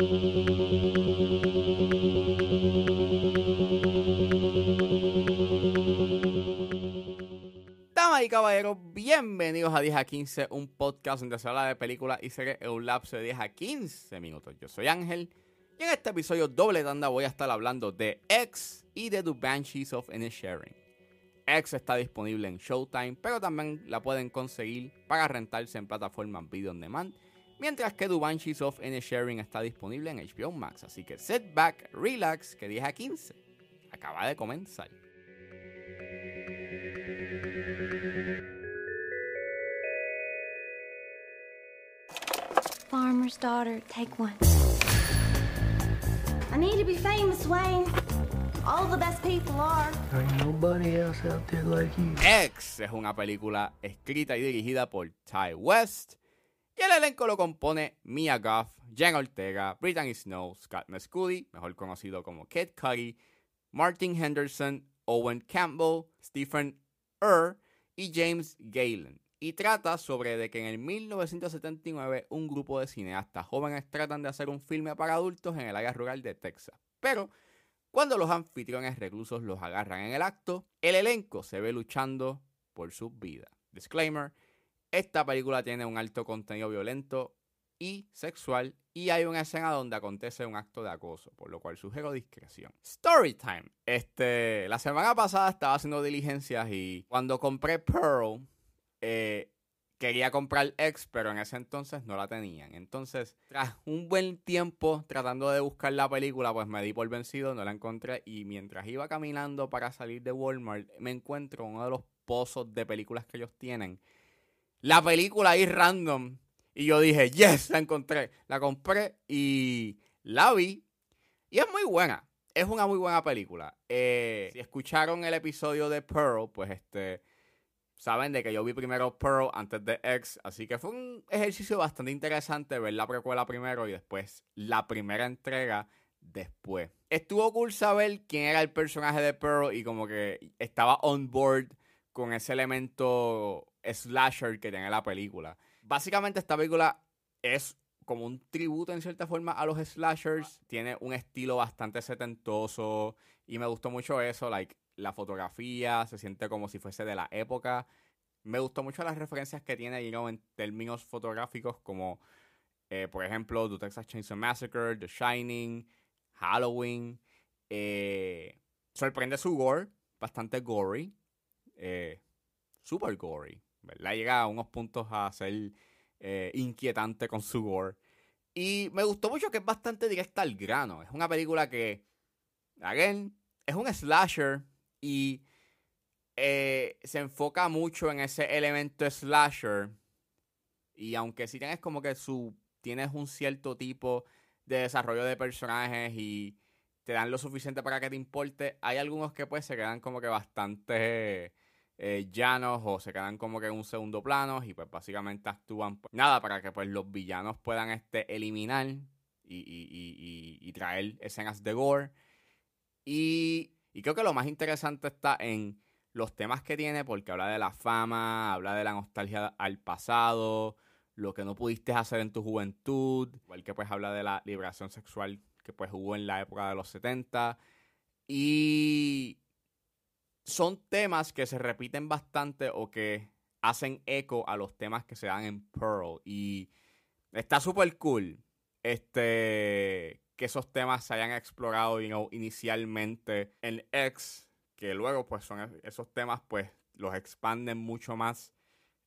Damas y caballeros, bienvenidos a 10 a 15, un podcast donde se habla de películas y series en un lapso de 10 a 15 minutos. Yo soy Ángel y en este episodio doble tanda voy a estar hablando de X y de The Banshees of Inisherin. X está disponible en Showtime, pero también la pueden conseguir para rentarse en plataformas video on demand, mientras que The Banshees of Inisherin está disponible en HBO Max. Así que sit back, relax, que 10 a 15 acaba de comenzar. Farmer's daughter, take one. I need to be famous, Wayne. All the best people are. Ain't nobody else out there like you. X es una película escrita y dirigida por Ty West. Y el elenco lo compone Mia Goff, Jen Ortega, Brittany Snow, Scott Mescudi, mejor conocido como Kid Cudi, Martin Henderson, Owen Campbell, Stephen Err y James Galen. Y trata sobre de que en el 1979 un grupo de cineastas jóvenes tratan de hacer un filme para adultos en el área rural de Texas. Pero cuando los anfitriones reclusos los agarran en el acto, el elenco se ve luchando por sus vidas. Disclaimer, esta película tiene un alto contenido violento y sexual y hay una escena donde acontece un acto de acoso, por lo cual sugiero discreción. Storytime. Este, la semana pasada estaba haciendo diligencias y cuando compré Pearl, eh, quería comprar X, pero en ese entonces no la tenían. Entonces, tras un buen tiempo tratando de buscar la película, pues me di por vencido, no la encontré. Y mientras iba caminando para salir de Walmart, me encuentro uno de los pozos de películas que ellos tienen. La película ahí random. Y yo dije, yes, la encontré. La compré y la vi. Y es muy buena. Es una muy buena película. Eh, si escucharon el episodio de Pearl, pues este saben de que yo vi primero Pearl antes de X, así que fue un ejercicio bastante interesante ver la precuela primero y después la primera entrega después. Estuvo cool saber quién era el personaje de Pearl y como que estaba on board con ese elemento slasher que tiene la película. Básicamente esta película es como un tributo en cierta forma a los slashers, tiene un estilo bastante setentoso y me gustó mucho eso, like la fotografía, se siente como si fuese de la época. Me gustó mucho las referencias que tiene you en términos fotográficos, como eh, por ejemplo The Texas Chainsaw Massacre, The Shining, Halloween. Eh, sorprende su gore, bastante gory, eh, super gory, ¿verdad? Llega a unos puntos a ser eh, inquietante con su gore. Y me gustó mucho que es bastante directa al grano. Es una película que, again, es un slasher y eh, se enfoca mucho en ese elemento slasher. Y aunque si tienes como que su. tienes un cierto tipo de desarrollo de personajes y te dan lo suficiente para que te importe, hay algunos que pues se quedan como que bastante eh, llanos o se quedan como que en un segundo plano y pues básicamente actúan pues, nada para que pues los villanos puedan este, eliminar y, y, y, y traer escenas de gore. Y creo que lo más interesante está en los temas que tiene, porque habla de la fama, habla de la nostalgia al pasado, lo que no pudiste hacer en tu juventud, igual que pues habla de la liberación sexual que pues hubo en la época de los 70. Y son temas que se repiten bastante o que hacen eco a los temas que se dan en Pearl. Y está súper cool. Este que esos temas se hayan explorado inicialmente en X, que luego pues son esos temas pues los expanden mucho más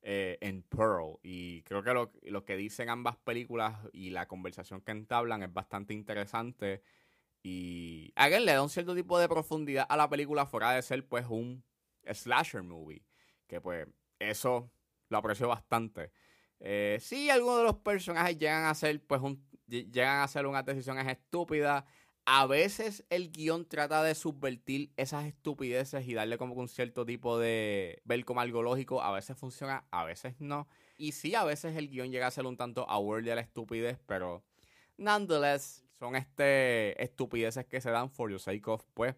eh, en Pearl. Y creo que lo, lo, que dicen ambas películas y la conversación que entablan es bastante interesante. Y again, le da un cierto tipo de profundidad a la película fuera de ser pues un slasher movie. Que pues eso lo aprecio bastante. Eh, sí, algunos de los personajes llegan a ser pues un llegan a hacer unas decisiones estúpidas. A veces el guion trata de subvertir esas estupideces y darle como un cierto tipo de ver como algo lógico. A veces funciona, a veces no. Y sí, a veces el guion llega a ser un tanto aware de la estupidez, pero nonetheless son este estupideces que se dan for the sake of, pues,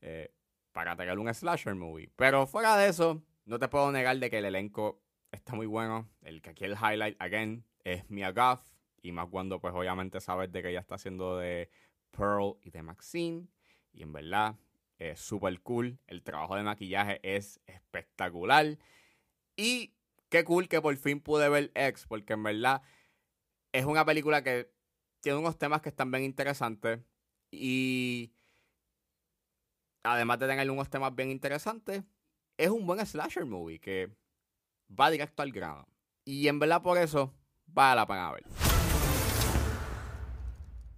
eh, para tener un slasher movie. Pero fuera de eso, no te puedo negar de que el elenco está muy bueno. El que aquí el highlight, again, es Mia Goff Y más cuando, pues, obviamente sabes de que ella está haciendo de Pearl y de Maxine. Y en verdad, es súper cool. El trabajo de maquillaje es espectacular. Y qué cool que por fin pude ver X, porque en verdad es una película que tiene unos temas que están bien interesantes. Y además de tener unos temas bien interesantes, es un buen slasher movie que va directo al grano. Y en verdad por eso vale la pena ver.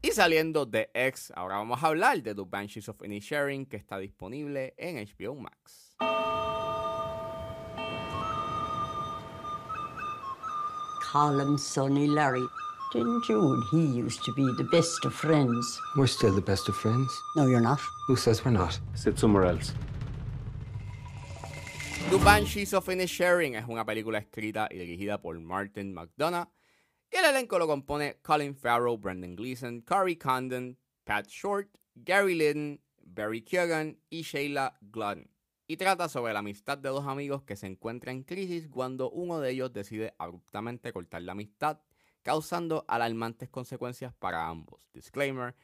Y saliendo de X, ahora vamos a hablar de The Banshees of Inisherin que está disponible en HBO Max. Colin, Sonny, Larry. Didn't you and he used to be the best of friends? We're still the best of friends. No, you're not. Who says we're not? Sit somewhere else. The Banshees of Inisherin es una película escrita y dirigida por Martin McDonough y el elenco lo compone Colin Farrell, Brendan Gleeson, Corey Condon, Pat Short, Gary Liddon, Barry Keoghan y Sheila Glutton. Y trata sobre la amistad de dos amigos que se encuentran en crisis cuando uno de ellos decide abruptamente cortar la amistad, causando alarmantes consecuencias para ambos. Disclaimer,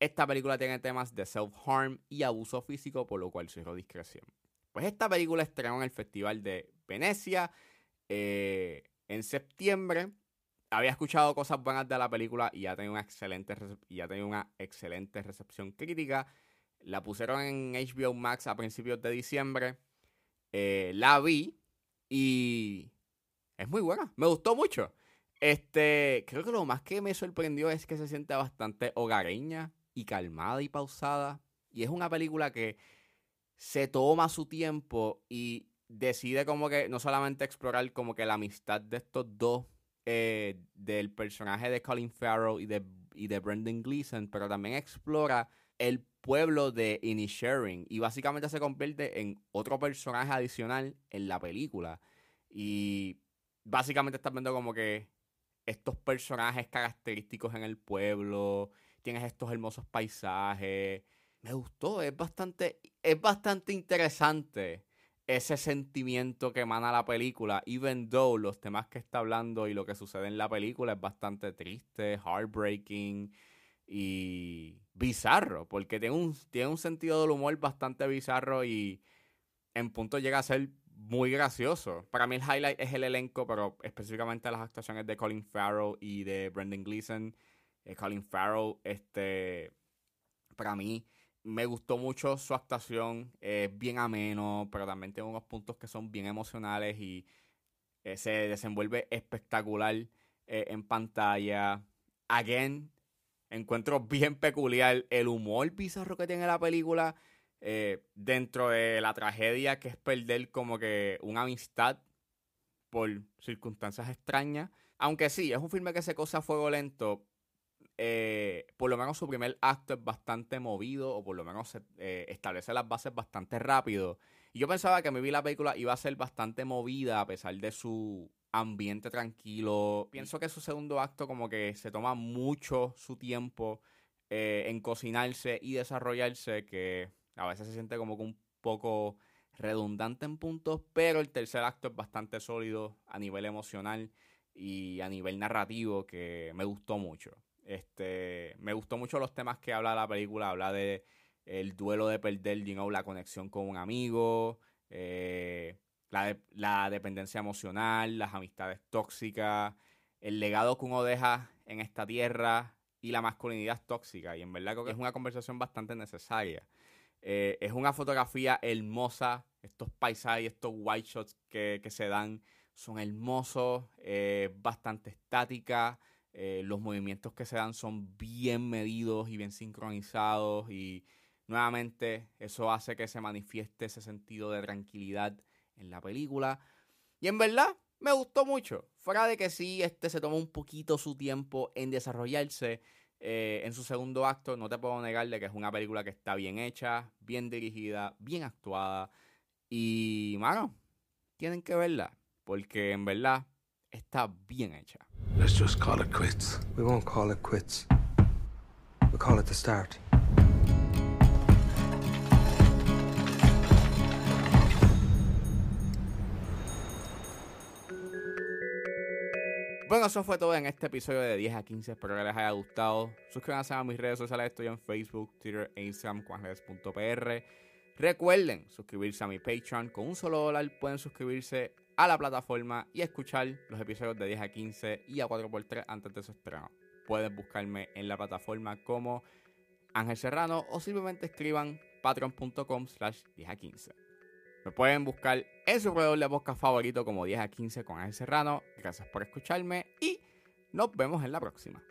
esta película tiene temas de self-harm y abuso físico, por lo cual cierro discreción. Pues esta película estrenó en el Festival de Venecia eh, en septiembre. Había escuchado cosas buenas de la película y ya tenía una excelente, y ya tenía una excelente recepción crítica. La pusieron en HBO Max a principios de diciembre. Eh, la vi y es muy buena. Me gustó mucho. Este, creo que lo más que me sorprendió es que se siente bastante hogareña y calmada y pausada. Y es una película que se toma su tiempo y decide como que no solamente explorar como que la amistad de estos dos, eh, del personaje de Colin Farrell y de, y de Brendan Gleeson, pero también explora el pueblo de Inisherin y básicamente se convierte en otro personaje adicional en la película. Y básicamente estás viendo como que estos personajes característicos en el pueblo, tienes estos hermosos paisajes. Me gustó, es bastante, es bastante interesante ese sentimiento que emana la película, even though los temas que está hablando y lo que sucede en la película es bastante triste, heartbreaking y bizarro, porque tiene un, tiene un sentido del humor bastante bizarro y en punto llega a ser muy gracioso. Para mí el highlight es el elenco, pero específicamente las actuaciones de Colin Farrell y de Brendan Gleeson. Eh, Colin Farrell, este, para mí me gustó mucho su actuación, es bien ameno, pero también tiene unos puntos que son bien emocionales y eh, se desenvuelve espectacular eh, en pantalla. Again, encuentro bien peculiar el humor bizarro que tiene la película eh, dentro de la tragedia que es perder como que una amistad por circunstancias extrañas. Aunque sí, es un filme que se cosa a fuego lento. eh, por lo menos su primer acto es bastante movido, o por lo menos eh, establece las bases bastante rápido. Y yo pensaba que me vi la película iba a ser bastante movida a pesar de su ambiente tranquilo. Pienso que su segundo acto como que se toma mucho su tiempo eh, en cocinarse y desarrollarse, que a veces se siente como que un poco redundante en puntos, pero el tercer acto es bastante sólido a nivel emocional y a nivel narrativo que me gustó mucho. Este, me gustó mucho los temas que habla la película, habla de el duelo de perder, you know, la conexión con un amigo, eh, la, la dependencia emocional, las amistades tóxicas, el legado que uno deja en esta tierra y la masculinidad tóxica. Y en verdad creo que es una conversación bastante necesaria. Eh, es una fotografía hermosa. Estos paisajes estos white shots que, que se dan son hermosos, eh, bastante estática. eh, los movimientos que se dan son bien medidos y bien sincronizados. Y nuevamente eso hace que se manifieste ese sentido de tranquilidad en la película. Y en verdad me gustó mucho. Fuera de que sí, este se tomó un poquito su tiempo en desarrollarse. Eh, en su segundo acto, no te puedo negar de que es una película que está bien hecha, bien dirigida, bien actuada. Y, mano, tienen que verla. Porque en verdad está bien hecha. Let's just call it quits. We won't call it quits. We'll call it the start. Bueno, eso fue todo en este episodio de 10 a 15. Espero que les haya gustado. Suscríbanse a mis redes sociales. Estoy en Facebook, Twitter e Instagram, juanredes.pr. Recuerden suscribirse a mi Patreon. Con un solo dólar pueden suscribirse a la plataforma y escuchar los episodios de 10 a 15 y a 4x3 antes de su estreno. Pueden buscarme en la plataforma como Ángel Serrano o simplemente escriban patreon.com slash 10 a 15. Me pueden buscar en su proveedor de podcast favorito como 10 a 15 con Ángel Serrano. Gracias por escucharme y nos vemos en la próxima.